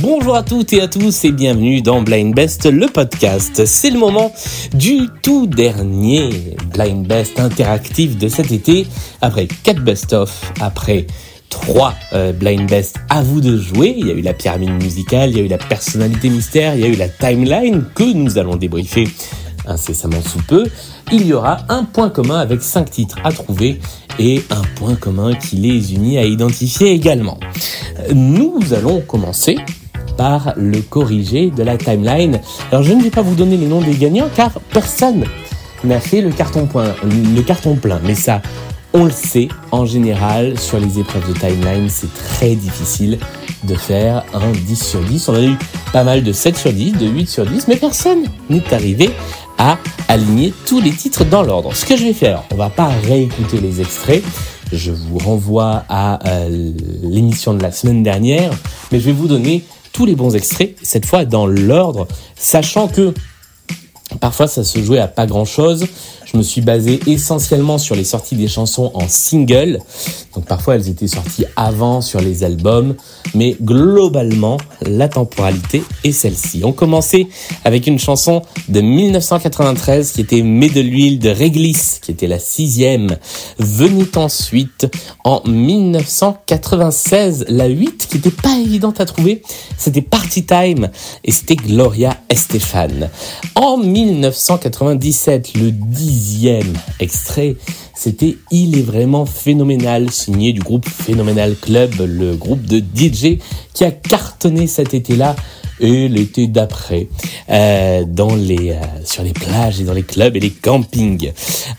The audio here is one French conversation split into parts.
Bonjour à toutes et à tous et bienvenue dans Blind Best, le podcast. C'est le moment du tout dernier Blind Best interactif de cet été. Après 4 best-of, après 3 euh, Blind Best à vous de jouer. Il y a eu la pyramide musicale, il y a eu la personnalité mystère, il y a eu la timeline que nous allons débriefer incessamment sous peu. Il y aura un point commun avec 5 titres à trouver et un point commun qui les unit à identifier également. Nous allons commencer par le corrigé de la timeline. Alors je ne vais pas vous donner les noms des gagnants car personne n'a fait le carton, point, le carton plein. Mais ça, on le sait, en général, sur les épreuves de timeline, c'est très difficile de faire un 10 sur 10. On a eu pas mal de 7 sur 10, de 8 sur 10, mais personne n'est arrivé à aligner tous les titres dans l'ordre. Ce que je vais faire, on va pas réécouter les extraits, je vous renvoie à euh, l'émission de la semaine dernière, mais je vais vous donner tous les bons extraits, cette fois dans l'ordre, sachant que parfois ça se jouait à pas grand chose. Je me suis basé essentiellement sur les sorties des chansons en single. Donc parfois elles étaient sorties avant sur les albums, mais globalement la temporalité est celle-ci. On commençait avec une chanson de 1993 qui était Mets de l'huile de Réglisse, qui était la sixième. Venait ensuite en 1996 la 8 qui n'était pas évidente à trouver. C'était Party Time et c'était Gloria Estefan. En 1997 le 10 dixième extrait, c'était Il est vraiment phénoménal, signé du groupe Phénoménal Club, le groupe de DJ qui a cartonné cet été-là et l'été d'après euh, dans les euh, sur les plages et dans les clubs et les campings.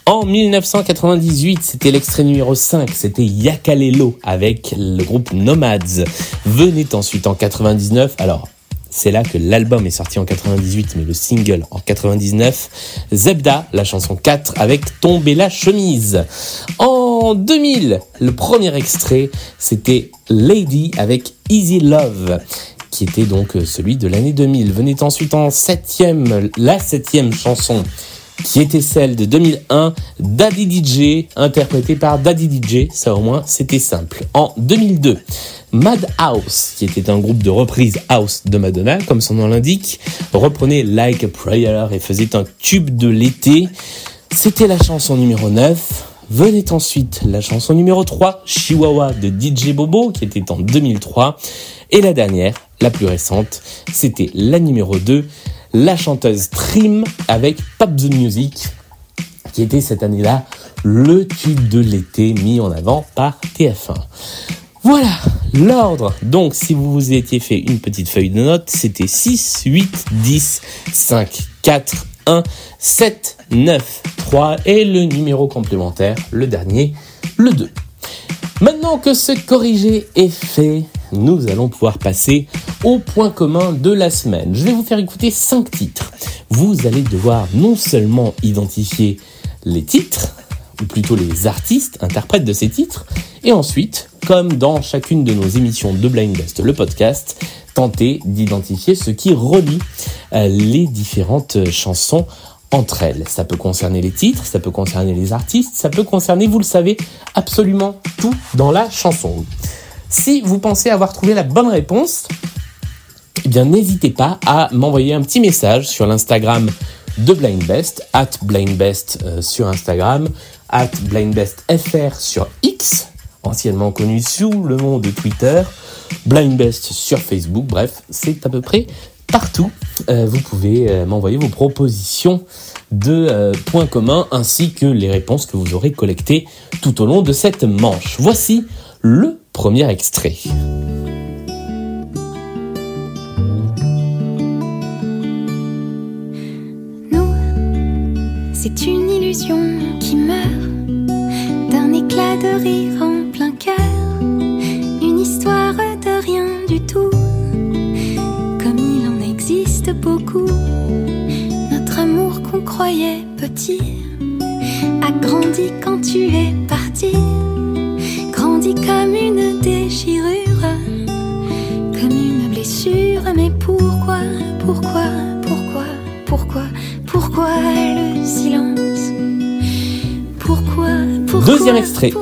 En 1998, c'était l'extrait numéro 5, c'était Yakalelo avec le groupe Nomads. Venait ensuite en 99, alors c'est là que l'album est sorti en 98, mais le single en 99. Zebda, la chanson 4 avec Tomber la chemise. En 2000, le premier extrait, c'était Lady avec Easy Love qui était donc celui de l'année 2000. Venait ensuite en septième, la septième chanson qui était celle de 2001, Daddy DJ, interprétée par Daddy DJ, ça au moins c'était simple. En 2002, Madhouse, qui était un groupe de reprise house de Madonna, comme son nom l'indique, reprenait Like a Prayer et faisait un tube de l'été. C'était la chanson numéro 9. Venait ensuite la chanson numéro 3, Chihuahua de DJ Bobo, qui était en 2003. Et la dernière, la plus récente, c'était la numéro 2, la chanteuse Trim avec Pop the Music, qui était cette année-là le tube de l'été mis en avant par TF1. Voilà l'ordre. Donc, si vous vous étiez fait une petite feuille de notes, c'était 6, 8, 10, 5, 4, 1, 7, 9, 3 et le numéro complémentaire, le dernier, le 2. Maintenant que ce corrigé est fait, nous allons pouvoir passer au point commun de la semaine. Je vais vous faire écouter 5 titres. Vous allez devoir non seulement identifier les titres, ou plutôt les artistes, interprètes de ces titres, et ensuite, comme dans chacune de nos émissions de Blind Best, le podcast, tenter d'identifier ce qui relie euh, les différentes chansons entre elles. Ça peut concerner les titres, ça peut concerner les artistes, ça peut concerner, vous le savez, absolument tout dans la chanson. Si vous pensez avoir trouvé la bonne réponse, eh bien n'hésitez pas à m'envoyer un petit message sur l'Instagram de Blind Best, at Blind Best euh, sur Instagram, at Blind Best FR sur X, anciennement connu sous le nom de Twitter, Blind Best sur Facebook, bref, c'est à peu près partout. Euh, vous pouvez euh, m'envoyer vos propositions de points communs ainsi que les réponses que vous aurez collectées tout au long de cette manche. Voici le premier extrait. c'est une illusion qui meurt d'un éclat de rire en plein cœur, une histoire de rien du tout, comme il en existe beaucoup. Notre amour qu'on croyait petit a grandi quand tu es parti, grandi comme une déchirure, comme une blessure, mais pourquoi, pourquoi? Deuxième extrait.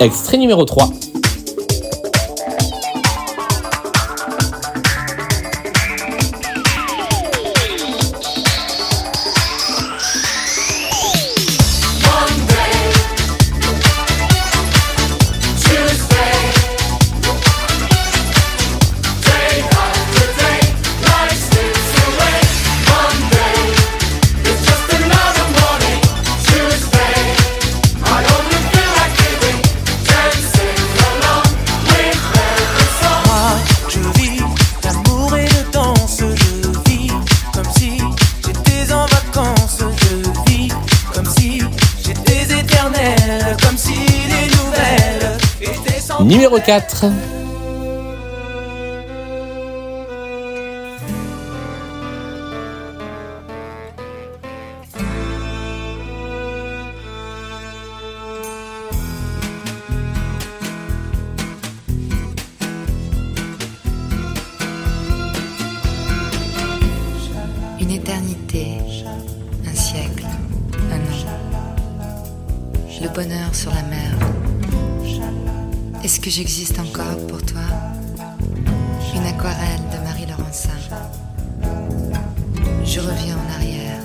Extrait numéro 3. Numéro 4. Une éternité, un siècle, un an. Le bonheur sur la mer. Que j'existe encore pour toi Une aquarelle de Marie Laurencin. Je reviens en arrière,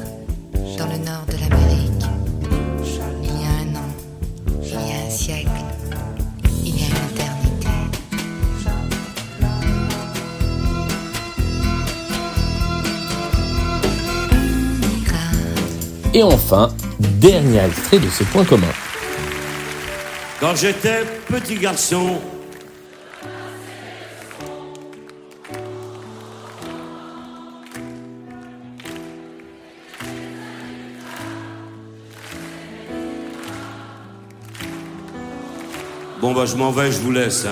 dans le nord de l'Amérique. Il y a un an, il y a un siècle, il y a une éternité. Et enfin, dernier extrait de ce point commun. Quand j'étais petit garçon, Bon bah je m'en vais, je vous laisse. Hein.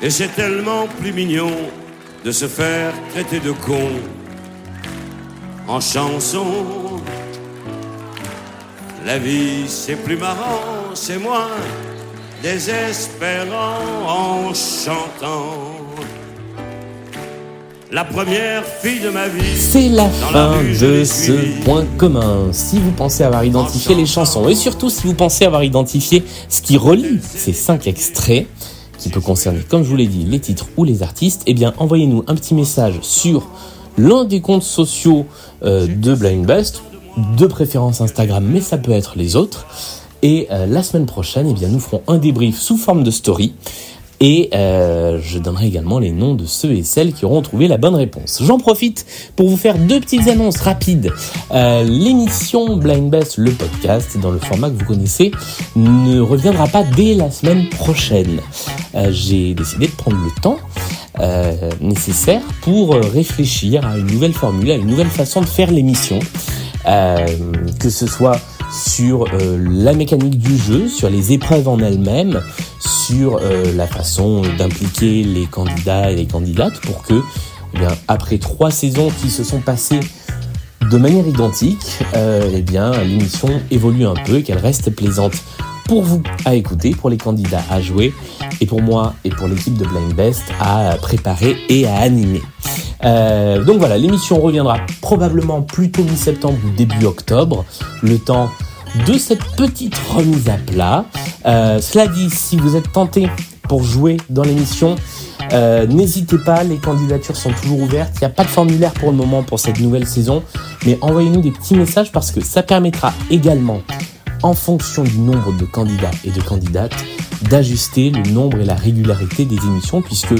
Et c'est tellement plus mignon de se faire traiter de con en chanson. La vie c'est plus marrant, c'est moins désespérant en chantant. La première fille de ma vie. C'est la fin de ce point commun. Si vous pensez avoir identifié les chansons et surtout si vous pensez avoir identifié ce qui relie ces cinq extraits, qui peut concerner, comme je vous l'ai dit, les titres ou les artistes, eh bien envoyez-nous un petit message sur l'un des comptes sociaux euh, de Blind Best, de préférence Instagram, mais ça peut être les autres. Et euh, la semaine prochaine, eh bien, nous ferons un débrief sous forme de story. Et euh, je donnerai également les noms de ceux et celles qui auront trouvé la bonne réponse. J'en profite pour vous faire deux petites annonces rapides. Euh, L'émission Blind Best, le podcast, dans le format que vous connaissez, ne reviendra pas dès la semaine prochaine. Euh, J'ai décidé de prendre le temps nécessaire pour réfléchir à une nouvelle formule, à une nouvelle façon de faire l'émission. Que ce soit sur la mécanique du jeu, sur les épreuves en elles-mêmes, sur euh, la façon d'impliquer les candidats et les candidates pour que, eh après trois saisons qui se sont passées de manière identique, euh, eh bien, l'émission évolue un peu et qu'elle reste plaisante pour vous à écouter, pour les candidats à jouer, et pour moi et pour l'équipe de Blind Best à préparer et à animer. Euh, donc voilà, l'émission reviendra probablement plutôt mi-septembre ou début octobre, le temps de cette petite remise à plat. Euh, cela dit, si vous êtes tenté pour jouer dans l'émission, euh, n'hésitez pas, les candidatures sont toujours ouvertes. Il n'y a pas de formulaire pour le moment pour cette nouvelle saison, mais envoyez-nous des petits messages parce que ça permettra également, en fonction du nombre de candidats et de candidates, d'ajuster le nombre et la régularité des émissions, puisque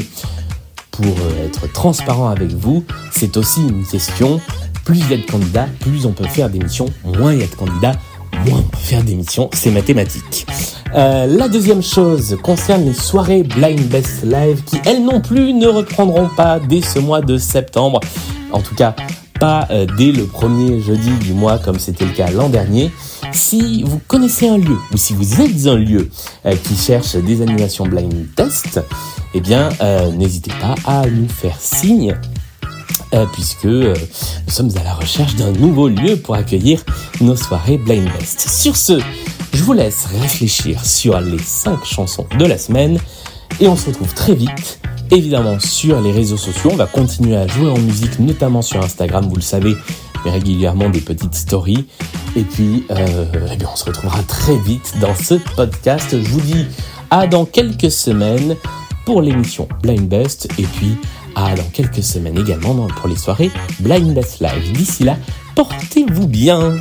pour euh, être transparent avec vous, c'est aussi une question. Plus il y a de candidats, plus on peut faire d'émissions. Moins il y a de candidats, peut faire d'émissions, c'est mathématique. Euh, la deuxième chose concerne les soirées Blind Best Live qui, elles non plus, ne reprendront pas dès ce mois de septembre. En tout cas, pas euh, dès le premier jeudi du mois comme c'était le cas l'an dernier. Si vous connaissez un lieu ou si vous êtes un lieu euh, qui cherche des animations blind test, eh bien, n'hésitez pas à nous faire signe puisque nous sommes à la recherche d'un nouveau lieu pour accueillir nos soirées Blind Best. Sur ce, je vous laisse réfléchir sur les 5 chansons de la semaine et on se retrouve très vite, évidemment sur les réseaux sociaux. On va continuer à jouer en musique, notamment sur Instagram, vous le savez, mais régulièrement des petites stories. Et puis, euh, eh bien, on se retrouvera très vite dans ce podcast. Je vous dis à dans quelques semaines pour l'émission Blind Best et puis à dans quelques semaines également pour les soirées Blind Best Live. D'ici là, portez-vous bien.